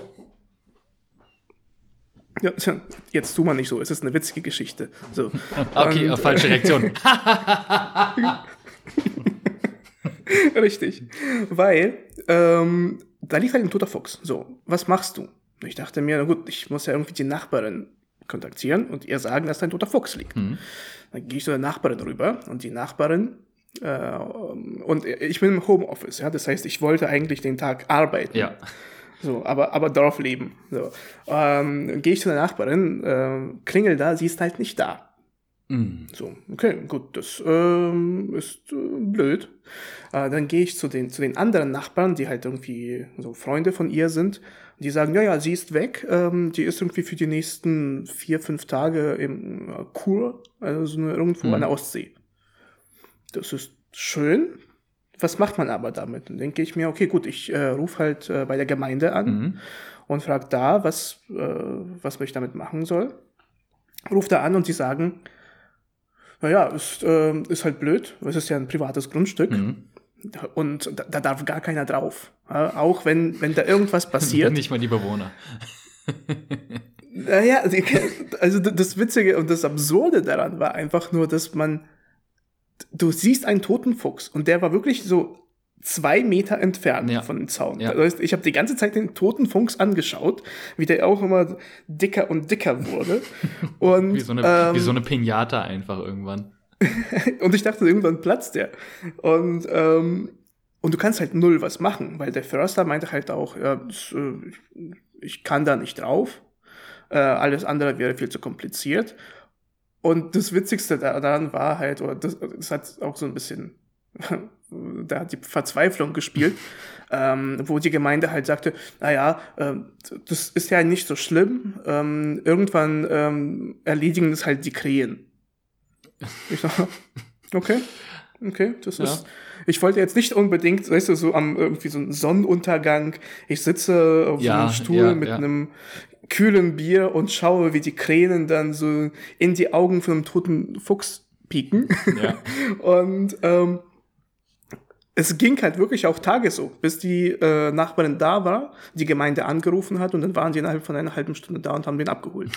Ja, jetzt tu mal nicht so, es ist eine witzige Geschichte. So. Okay, Und, falsche Reaktion. Richtig. Weil ähm, da liegt halt ein toter Fuchs. So, was machst du? Und ich dachte mir, na gut, ich muss ja irgendwie die Nachbarin kontaktieren und ihr sagen, dass da ein toter Fuchs liegt. Mhm. Dann gehe ich zu der Nachbarin rüber und die Nachbarin äh, und ich bin im Homeoffice, ja, das heißt, ich wollte eigentlich den Tag arbeiten. Ja. So, aber, aber Dorfleben. So. Ähm, gehe ich zu der Nachbarin, äh, klingel da, sie ist halt nicht da. Mhm. So, okay, gut, das ähm, ist äh, blöd. Äh, dann gehe ich zu den, zu den anderen Nachbarn, die halt irgendwie so Freunde von ihr sind. Die sagen, ja, ja, sie ist weg. Ähm, die ist irgendwie für die nächsten vier, fünf Tage im äh, Kur, also irgendwo Mhm. an der Ostsee. Das ist schön. Was macht man aber damit? Dann denke ich mir, okay, gut, ich äh, rufe halt äh, bei der Gemeinde an Mhm. und frage da, was, äh, was ich damit machen soll. Ruft da an und die sagen, naja, ist, äh, ist halt blöd, es ist ja ein privates Grundstück Mhm. Und da, da darf gar keiner drauf. Ja, auch wenn, wenn da irgendwas passiert. Nicht mal die Bewohner. Naja, also, das Witzige und das Absurde daran war einfach nur, dass man, du siehst einen toten Fuchs und der war wirklich so zwei Meter entfernt Ja. von dem Zaun. Ja. Das heißt, ich habe die ganze Zeit den toten Fuchs angeschaut, wie der auch immer dicker und dicker wurde. Und, Wie so eine, ähm, wie so eine Pinata einfach irgendwann. und ich dachte, irgendwann platzt der. Und, ähm, und du kannst halt null was machen, weil der Förster meinte halt auch, ja, das, äh, ich kann da nicht drauf. Äh, alles andere wäre viel zu kompliziert. Und das Witzigste da- daran war halt, oder das, das hat auch so ein bisschen da hat die Verzweiflung gespielt, ähm, wo die Gemeinde halt sagte, naja, äh, das ist ja nicht so schlimm, ähm, irgendwann ähm, erledigen das halt die Krähen. Ich dachte, okay, okay, das ja. ist, ich wollte jetzt nicht unbedingt, weißt du, so am irgendwie so ein Sonnenuntergang, ich sitze auf ja, einem Stuhl ja, mit einem kühlen Bier und schaue, wie die Kränen dann so in die Augen von einem toten Fuchs pieken. Und ähm, es ging halt wirklich auch Tage so, bis die äh, Nachbarin da war, die Gemeinde angerufen hat und dann waren die innerhalb von einer halben Stunde da und haben den abgeholt.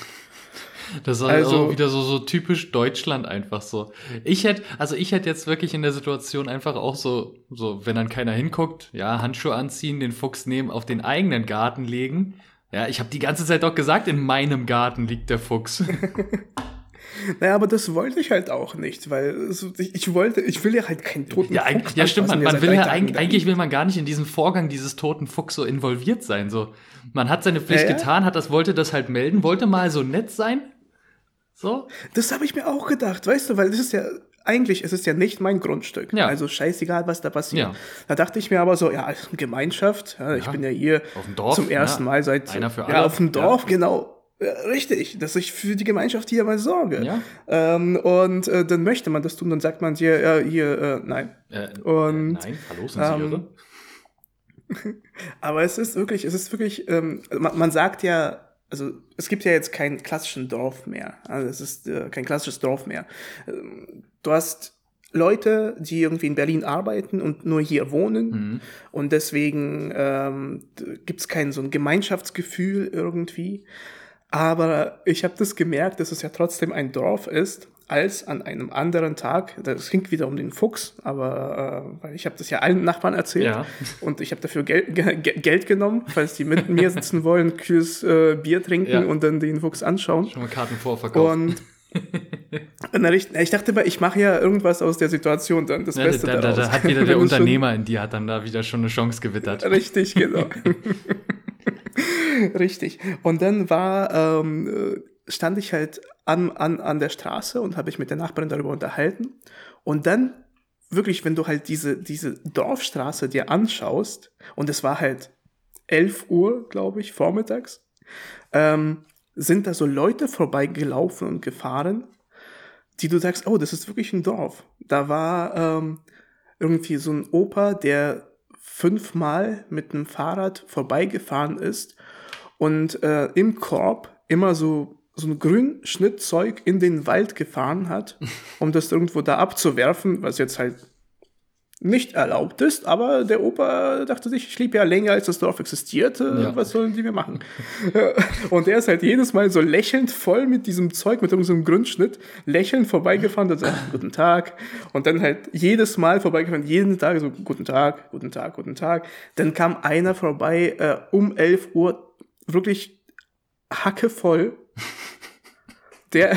Das war also, auch wieder so, so typisch Deutschland einfach so. Ich hätte, also ich hätte jetzt wirklich in der Situation einfach auch so, so, wenn dann keiner hinguckt, ja, Handschuhe anziehen, den Fuchs nehmen, auf den eigenen Garten legen. Ja, ich habe die ganze Zeit doch gesagt, in meinem Garten liegt der Fuchs. Naja, aber das wollte ich halt auch nicht, weil ich wollte, ich will ja halt keinen toten ja, Fuchs. Ja, stimmt, man, man will ja eigentlich, eigentlich will man gar nicht in diesen Vorgang dieses toten Fuchs so involviert sein. So, man hat seine Pflicht ja, ja. getan, hat das, wollte das halt melden, wollte mal so nett sein. So. Das habe ich mir auch gedacht, weißt du, weil das ist ja, eigentlich ist es ja nicht mein Grundstück. Ja. Also scheißegal, was da passiert. Ja. Da dachte ich mir aber so, ja, Gemeinschaft, ja, ich bin ja hier zum ersten Mal seit Einer für alle. ja, auf dem Dorf, genau Richtig, dass ich für die Gemeinschaft hier mal sorge. Ja. Ähm, und äh, dann möchte man das tun, dann sagt man dir, äh, hier, äh, nein. Äh, und, nein, hallo, sind Sie ähm, Aber es ist wirklich, es ist wirklich, ähm, man, man, sagt ja, also es gibt ja jetzt keinen klassischen Dorf mehr. Also es ist äh, kein klassisches Dorf mehr. Ähm, du hast Leute, die irgendwie in Berlin arbeiten und nur hier wohnen. Mhm. Und deswegen ähm, gibt es kein so ein Gemeinschaftsgefühl irgendwie. Aber ich habe das gemerkt, dass es ja trotzdem ein Dorf ist, als an einem anderen Tag, das ging wieder um den Fuchs, aber äh, weil ich habe das ja allen Nachbarn erzählt ja. und ich habe dafür Gel Ge Geld genommen, falls die mit mir sitzen wollen, kühles äh, Bier trinken ja. und dann den Fuchs anschauen. Schon mal Karten vorverkauft. Und ich dachte mal, ich mache ja irgendwas aus der Situation dann das ja, Beste da, da, da, hat wieder der Unternehmer in dir hat dann da wieder schon eine Chance gewittert. Richtig, genau. Richtig. Und dann war, ähm, stand ich halt an, an, an der Straße und habe ich mit der Nachbarin darüber unterhalten. Und dann wirklich, wenn du halt diese, diese Dorfstraße dir anschaust, und es war halt 11 Uhr, glaube ich, vormittags, ähm, sind da so Leute vorbeigelaufen und gefahren, die du sagst, oh, das ist wirklich ein Dorf. Da war ähm, irgendwie so ein Opa, der fünfmal mit einem Fahrrad vorbeigefahren ist und äh, im Korb immer so so ein Grünschnittzeug in den Wald gefahren hat, um das irgendwo da abzuwerfen, was jetzt halt nicht erlaubt ist, aber der Opa dachte sich, ich lebe ja länger, als das Dorf existierte, ja. was sollen die mir machen? und er ist halt jedes Mal so lächelnd voll mit diesem Zeug, mit irgendeinem Grünschnitt, lächelnd vorbeigefahren, und sagt, guten Tag, und dann halt jedes Mal vorbeigefahren, jeden Tag so, guten Tag, guten Tag, guten Tag. Dann kam einer vorbei äh, um 11 Uhr, wirklich hackevoll. Der,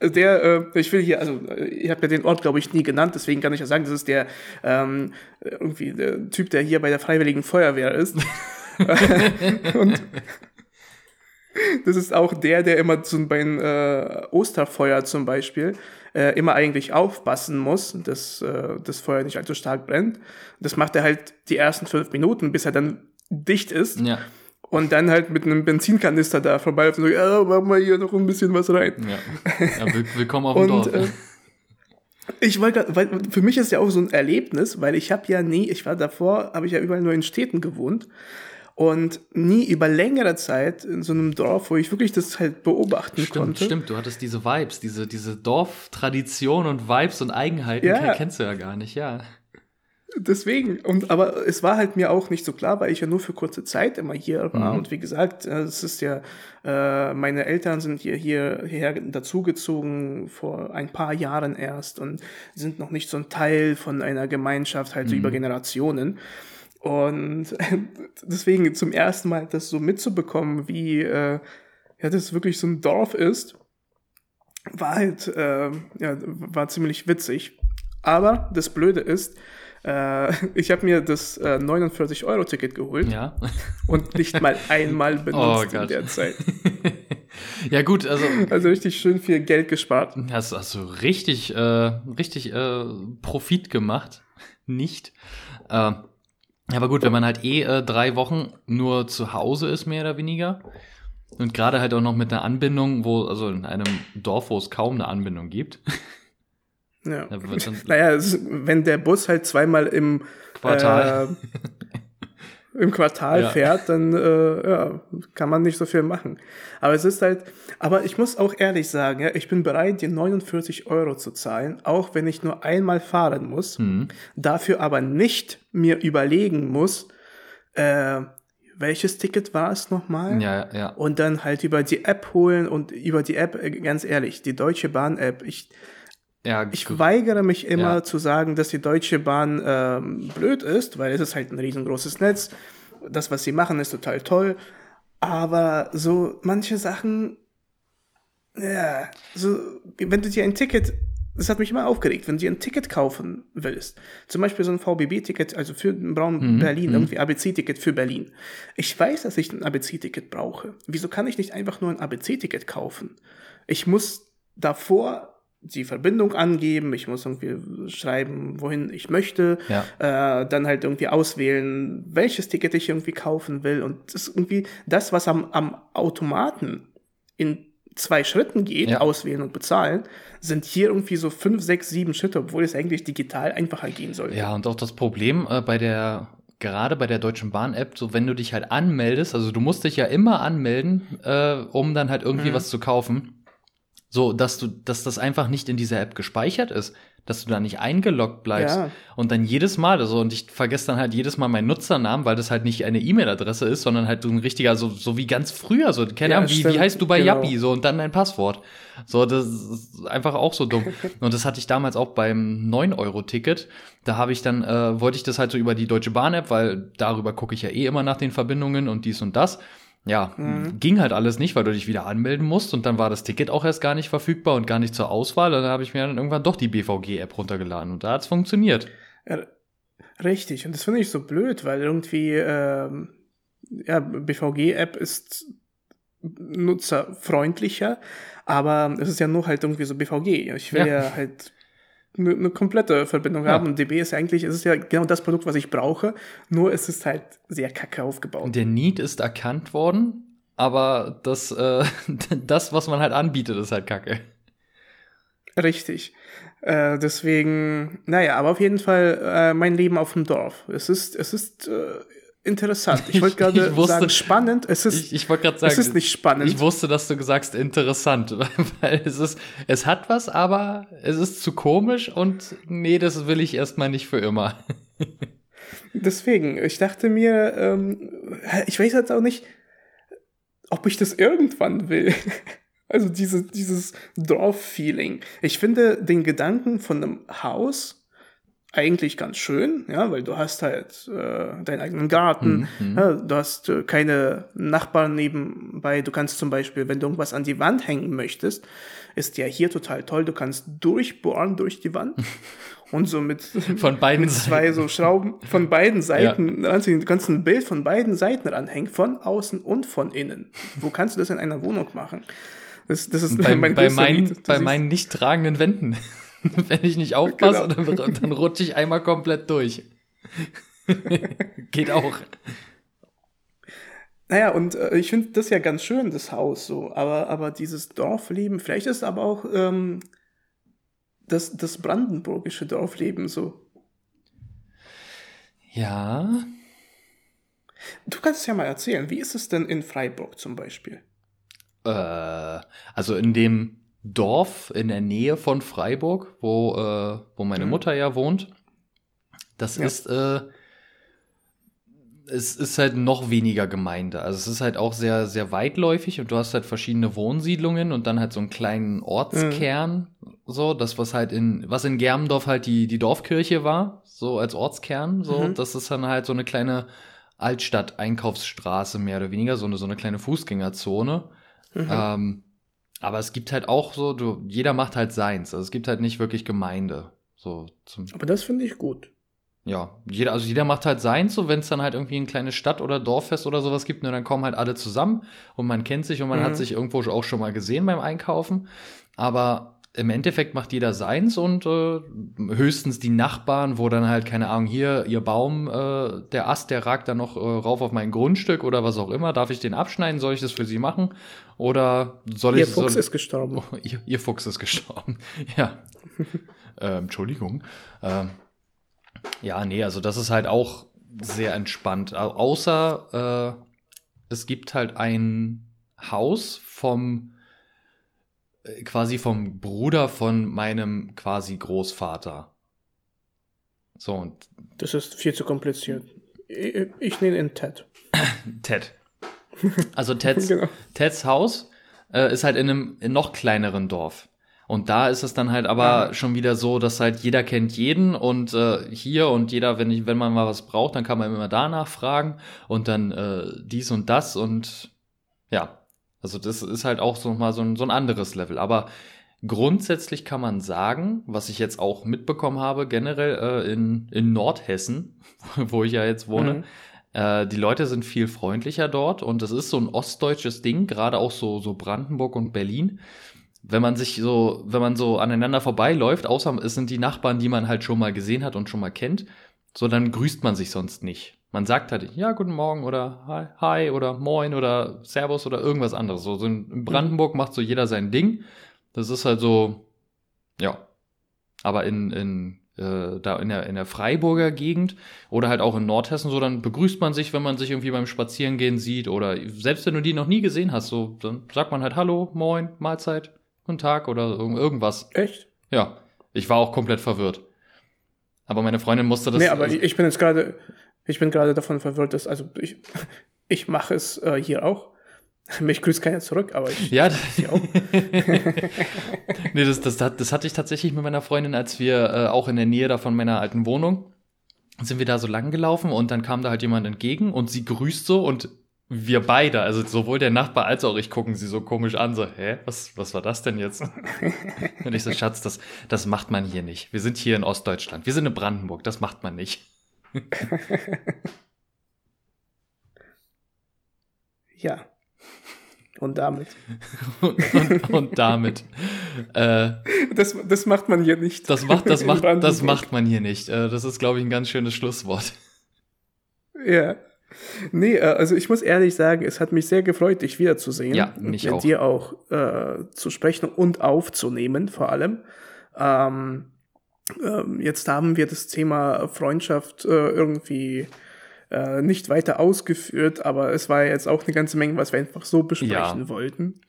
der, äh, ich will hier, also ich habe ja den Ort, glaube ich, nie genannt, deswegen kann ich ja sagen, das ist der ähm, irgendwie der Typ, der hier bei der Freiwilligen Feuerwehr ist. und das ist auch der, der immer zum, beim äh, Osterfeuer zum Beispiel äh, immer eigentlich aufpassen muss, dass äh, das Feuer nicht allzu stark brennt. Das macht er halt die ersten fünf Minuten, bis er dann dicht ist. Ja und dann halt mit einem Benzinkanister da vorbei und so, ja, machen wir hier noch ein bisschen was rein. Ja, ja willkommen auf dem und, Dorf. Äh, ich wollte, weil für mich ist ja auch so ein Erlebnis, weil ich habe ja nie, ich war davor, habe ich ja überall nur in Städten gewohnt und nie über längere Zeit in so einem Dorf, wo ich wirklich das halt beobachten stimmt, konnte. Stimmt, du hattest diese Vibes, diese, diese Dorftradition und Vibes und Eigenheiten, ja. kennst du ja gar nicht, ja. Deswegen, und aber es war halt mir auch nicht so klar, weil ich ja nur für kurze Zeit immer hier war. Mhm. Und wie gesagt, es ist ja, äh, meine Eltern sind hier, hier hierher dazugezogen vor ein paar Jahren erst und sind noch nicht so ein Teil von einer Gemeinschaft, halt so über mhm. Generationen. Und deswegen zum ersten Mal das so mitzubekommen, wie äh, ja, das wirklich so ein Dorf ist, war halt, äh, ja, war ziemlich witzig. Aber das Blöde ist, äh, ich habe mir das äh, 49-Euro-Ticket geholt ja. und nicht mal einmal benutzt oh in der Zeit. ja gut, also also richtig schön viel Geld gespart. Hast, hast du richtig, äh, richtig äh, Profit gemacht. nicht. Äh, aber gut, wenn man halt eh äh, drei Wochen nur zu Hause ist, mehr oder weniger, und gerade halt auch noch mit einer Anbindung, wo, also in einem Dorf, wo es kaum eine Anbindung gibt. Ja. naja, ist, wenn der Bus halt zweimal im Quartal, äh, im Quartal ja. fährt, dann äh, ja, kann man nicht so viel machen. Aber es ist halt, aber ich muss auch ehrlich sagen, ja, ich bin bereit, die 49 Euro zu zahlen, auch wenn ich nur einmal fahren muss, mhm. dafür aber nicht mir überlegen muss, äh, welches Ticket war es nochmal? Ja, ja. Und dann halt über die App holen und über die App, äh, ganz ehrlich, die Deutsche Bahn App, ich, ja, ich weigere mich immer ja. zu sagen, dass die Deutsche Bahn ähm, blöd ist, weil es ist halt ein riesengroßes Netz. Das, was sie machen, ist total toll. Aber so manche Sachen, ja, so, wenn du dir ein Ticket das hat mich immer aufgeregt, wenn du ein Ticket kaufen willst. Zum Beispiel so ein VBB-Ticket, also für Braun mhm. Berlin, mhm. irgendwie ABC-Ticket für Berlin. Ich weiß, dass ich ein ABC-Ticket brauche. Wieso kann ich nicht einfach nur ein ABC-Ticket kaufen? Ich muss davor die Verbindung angeben, ich muss irgendwie schreiben, wohin ich möchte, ja. äh, dann halt irgendwie auswählen, welches Ticket ich irgendwie kaufen will. Und das ist irgendwie das, was am, am Automaten in zwei Schritten geht, ja. auswählen und bezahlen, sind hier irgendwie so fünf, sechs, sieben Schritte, obwohl es eigentlich digital einfacher gehen sollte. Ja, und auch das Problem äh, bei der gerade bei der Deutschen Bahn-App, so wenn du dich halt anmeldest, also du musst dich ja immer anmelden, äh, um dann halt irgendwie mhm. was zu kaufen, so dass du, dass das einfach nicht in dieser App gespeichert ist dass du da nicht eingeloggt bleibst ja. und dann jedes Mal, also und ich vergesse dann halt jedes Mal meinen Nutzernamen, weil das halt nicht eine E-Mail-Adresse ist, sondern halt so ein richtiger, so, so wie ganz früher, so, keine Ahnung, wie, wie heißt du bei genau. Yappi, so und dann dein Passwort. So, das ist einfach auch so dumm. und das hatte ich damals auch beim 9-Euro-Ticket. Da habe ich dann, äh, wollte ich das halt so über die Deutsche Bahn-App, weil darüber gucke ich ja eh immer nach den Verbindungen und dies und das ja, mhm. ging halt alles nicht, weil du dich wieder anmelden musst und dann war das Ticket auch erst gar nicht verfügbar und gar nicht zur Auswahl. Und dann habe ich mir dann irgendwann doch die BVG-App runtergeladen und da hat's funktioniert. Ja, richtig, und das finde ich so blöd, weil irgendwie, ähm, ja, BVG-App ist nutzerfreundlicher, aber es ist ja nur halt irgendwie so BVG. Ich will ja, ja halt eine, komplette Verbindung ja. haben. Und DB ist eigentlich, es ist ja genau das Produkt, was ich brauche, nur es ist halt sehr kacke aufgebaut. Der Need ist erkannt worden, aber das, äh, das, was man halt anbietet, ist halt kacke. Richtig. Äh, deswegen, naja, aber auf jeden Fall äh, mein Leben auf dem Dorf. Es ist, es ist äh, interessant. Ich wollte gerade sagen, spannend. Es ist, ich, ich wollte gerade sagen, es ist nicht spannend. Ich wusste, dass du sagst interessant, weil es ist, es hat was, aber es ist zu komisch und nee, das will ich erstmal nicht für immer. Deswegen, ich dachte mir, ähm, ich weiß jetzt auch nicht, ob ich das irgendwann will. Also diese, dieses Dorf-Feeling. Ich finde den Gedanken von einem Haus eigentlich ganz schön, ja, weil du hast halt äh, deinen eigenen Garten, mhm, mhm. ja, du hast äh, keine Nachbarn nebenbei, du kannst zum Beispiel, wenn du irgendwas an die Wand hängen möchtest, ist ja hier total toll, du kannst durchbohren durch die Wand und so mit, von beiden mit zwei so Schrauben von beiden Seiten, ja. du kannst ein Bild von beiden Seiten ranhängen, von außen und von innen. Wo kannst du das in einer Wohnung machen? Das, das ist bei, mein bei, mein, bei meinen nicht tragenden Wänden. Wenn ich nicht aufpasse, genau. dann, dann rutsche ich einmal komplett durch. Geht auch. Naja, und äh, ich finde das ja ganz schön, das Haus so, aber, aber dieses Dorfleben, vielleicht ist aber auch ähm, das, das brandenburgische Dorfleben so. Ja. Du kannst es ja mal erzählen, wie ist es denn in Freiburg zum Beispiel? Äh, also in dem Dorf in der Nähe von Freiburg, wo, äh, wo meine mhm. Mutter ja wohnt. Das ja. ist, äh, es ist halt noch weniger Gemeinde. Also es ist halt auch sehr, sehr weitläufig und du hast halt verschiedene Wohnsiedlungen und dann halt so einen kleinen Ortskern. Mhm. So, das, was halt in, was in Germendorf halt die, die Dorfkirche war, so als Ortskern, so, mhm. das ist dann halt so eine kleine Altstadt-Einkaufsstraße mehr oder weniger, so eine, so eine kleine Fußgängerzone. Mhm. Ähm, aber es gibt halt auch so, du, jeder macht halt seins. Also es gibt halt nicht wirklich Gemeinde. So Aber das finde ich gut. Ja, jeder, also jeder macht halt seins, so wenn es dann halt irgendwie ein kleines Stadt- oder Dorffest oder sowas gibt, ne, dann kommen halt alle zusammen und man kennt sich und man mhm. hat sich irgendwo auch schon mal gesehen beim Einkaufen. Aber im Endeffekt macht jeder seins und äh, höchstens die Nachbarn, wo dann halt, keine Ahnung, hier, ihr Baum, äh, der Ast, der ragt dann noch äh, rauf auf mein Grundstück oder was auch immer. Darf ich den abschneiden? Soll ich das für sie machen? Oder soll Ihr ich. Fuchs soll, ist gestorben. Oh, ihr, ihr Fuchs ist gestorben. ja. ähm, Entschuldigung. Ähm, ja, nee, also das ist halt auch sehr entspannt. Au außer äh, es gibt halt ein Haus vom äh, quasi vom Bruder von meinem quasi Großvater. So, und Das ist viel zu kompliziert. Ich, ich nenne ihn Ted. Ted. Also Teds, Genau. Teds Haus äh, ist halt in einem in noch kleineren Dorf. Und da ist es dann halt aber schon wieder so, dass halt jeder kennt jeden und äh, hier und jeder, wenn ich, wenn man mal was braucht, dann kann man immer danach fragen und dann äh, dies und das und ja, also das ist halt auch so mal so ein, so ein anderes Level. Aber grundsätzlich kann man sagen, was ich jetzt auch mitbekommen habe, generell äh, in, in Nordhessen, wo ich ja jetzt wohne, Mhm. äh, die Leute sind viel freundlicher dort und das ist so ein ostdeutsches Ding, gerade auch so, so Brandenburg und Berlin. Wenn man sich so, wenn man so aneinander vorbeiläuft, außer es sind die Nachbarn, die man halt schon mal gesehen hat und schon mal kennt, so dann grüßt man sich sonst nicht. Man sagt halt, ja, guten Morgen oder hi, hi oder moin oder servus oder irgendwas anderes. So, in Brandenburg macht so jeder sein Ding. Das ist halt so, ja. Aber in, in, äh, da in der, in der Freiburger Gegend oder halt auch in Nordhessen, so dann begrüßt man sich, wenn man sich irgendwie beim Spazierengehen sieht oder selbst wenn du die noch nie gesehen hast, so dann sagt man halt Hallo, Moin, Mahlzeit, Guten Tag oder irgend- irgendwas. Echt? Ja, ich war auch komplett verwirrt. Aber meine Freundin musste das. nee, aber ich, ich bin jetzt gerade, ich bin gerade davon verwirrt, dass, also ich, ich mache es äh, hier auch. Mich grüßt keiner zurück, aber ich ja, hier auch. nee, das, das, hat- das hatte ich tatsächlich mit meiner Freundin, als wir äh, auch in der Nähe da von meiner alten Wohnung sind wir da so lang gelaufen und dann kam da halt jemand entgegen und sie grüßt so und wir beide, also sowohl der Nachbar als auch ich, gucken sie so komisch an, so, hä, was, was war das denn jetzt? und ich so, Schatz, das, das macht man hier nicht. Wir sind hier in Ostdeutschland. Wir sind in Brandenburg, das macht man nicht. Ja. Und damit. und, und, und damit, äh, Das, das macht man hier nicht. das macht, das macht, das macht man hier nicht. Äh, das ist, glaube ich, ein ganz schönes Schlusswort. Ja. Nee, äh, also ich muss ehrlich sagen, es hat mich sehr gefreut, dich wiederzusehen. Ja, und mich mit auch. dir auch äh, zu sprechen und aufzunehmen, vor allem. Ähm, ähm, jetzt haben wir das Thema Freundschaft äh, irgendwie äh, nicht weiter ausgeführt, aber es war jetzt auch eine ganze Menge, was wir einfach so besprechen Ja. wollten.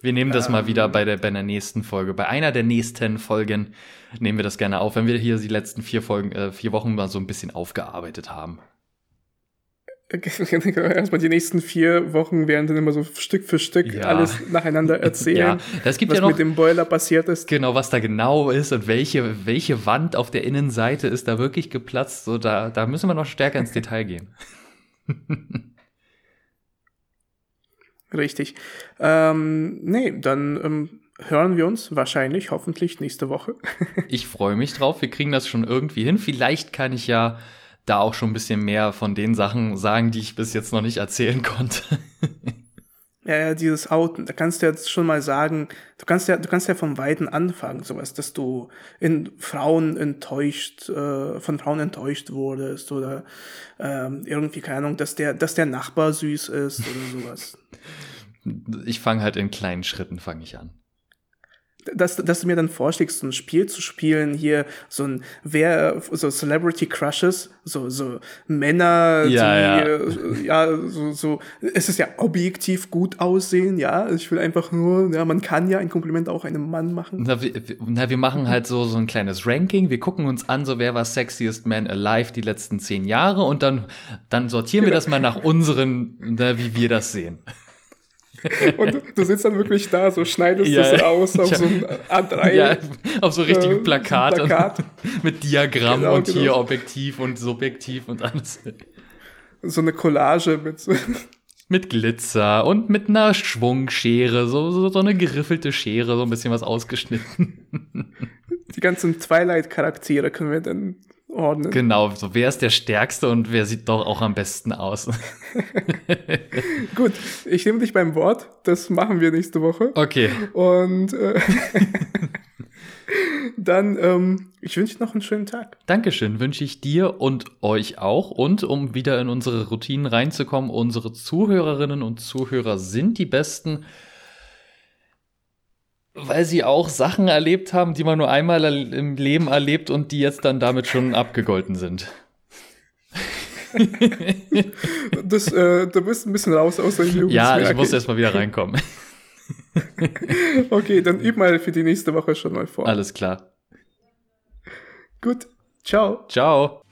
Wir nehmen das mal wieder bei der, bei der nächsten Folge. Bei einer der nächsten Folgen nehmen wir das gerne auf, wenn wir hier die letzten vier Folgen, äh, vier Wochen mal so ein bisschen aufgearbeitet haben. Erstmal die nächsten vier Wochen werden dann immer so Stück für Stück Ja. alles nacheinander erzählen, Ja, das gibt was ja noch mit dem Boiler passiert ist. genau, was da genau ist und welche, welche Wand auf der Innenseite ist da wirklich geplatzt. So, da, da müssen wir noch stärker ins Detail gehen. Richtig. Ähm, nee, dann ähm, hören wir uns wahrscheinlich, hoffentlich nächste Woche. Ich freue mich drauf. Wir kriegen das schon irgendwie hin. Vielleicht kann ich ja da auch schon ein bisschen mehr von den Sachen sagen, die ich bis jetzt noch nicht erzählen konnte. Ja, ja, dieses Outen, da kannst du jetzt schon mal sagen, du kannst ja, du kannst ja vom Weiten anfangen, sowas, dass du in Frauen enttäuscht, äh, von Frauen enttäuscht wurdest oder ähm, irgendwie, keine Ahnung, dass der, dass der Nachbar süß ist oder sowas. Ich fange halt in kleinen Schritten, fange ich an. Dass, dass du mir dann vorschlägst, so ein Spiel zu spielen, hier so ein, wer, so Celebrity Crushes, so, so Männer, Ja, die, äh, ja, so, so, es ist ja objektiv gut aussehen, ja, ich will einfach nur, ja, man kann ja ein Kompliment auch einem Mann machen. Na, wir, wir- na, wir machen halt so, so ein kleines Ranking. Wir gucken uns an, so wer war Sexiest Man Alive die letzten zehn Jahre und dann, dann sortieren wir das mal nach unseren, na, wie wir das sehen. Und du, sitzt dann wirklich da, so schneidest Ja, das aus auf ja. so ein A3. Ja, auf so richtigen äh, Plakat, mit Diagramm Genau, und hier genau. Objektiv und Subjektiv und alles. So eine Collage mit so, Mit Glitzer und mit einer Schwungschere, so, so, so eine geriffelte Schere, so ein bisschen was ausgeschnitten. die ganzen Twilight-Charaktere können wir dann ordnen. Genau, so wer ist der Stärkste und wer sieht doch auch am besten aus. Gut, ich nehme dich beim Wort, das machen wir nächste Woche. Okay, Und äh, Dann, ähm, ich wünsche noch einen schönen Tag. Dankeschön, wünsche ich dir und euch auch. Und um wieder in unsere Routinen reinzukommen, unsere Zuhörerinnen und Zuhörer sind die besten, weil sie auch Sachen erlebt haben, die man nur einmal im Leben erlebt und die jetzt dann damit schon abgegolten sind. das, äh, du bist ein bisschen raus aus der Jugend. Ja, ich muss erst mal wieder reinkommen. okay, dann üb mal für die nächste Woche schon mal vor. Alles klar. Gut. Ciao. Ciao.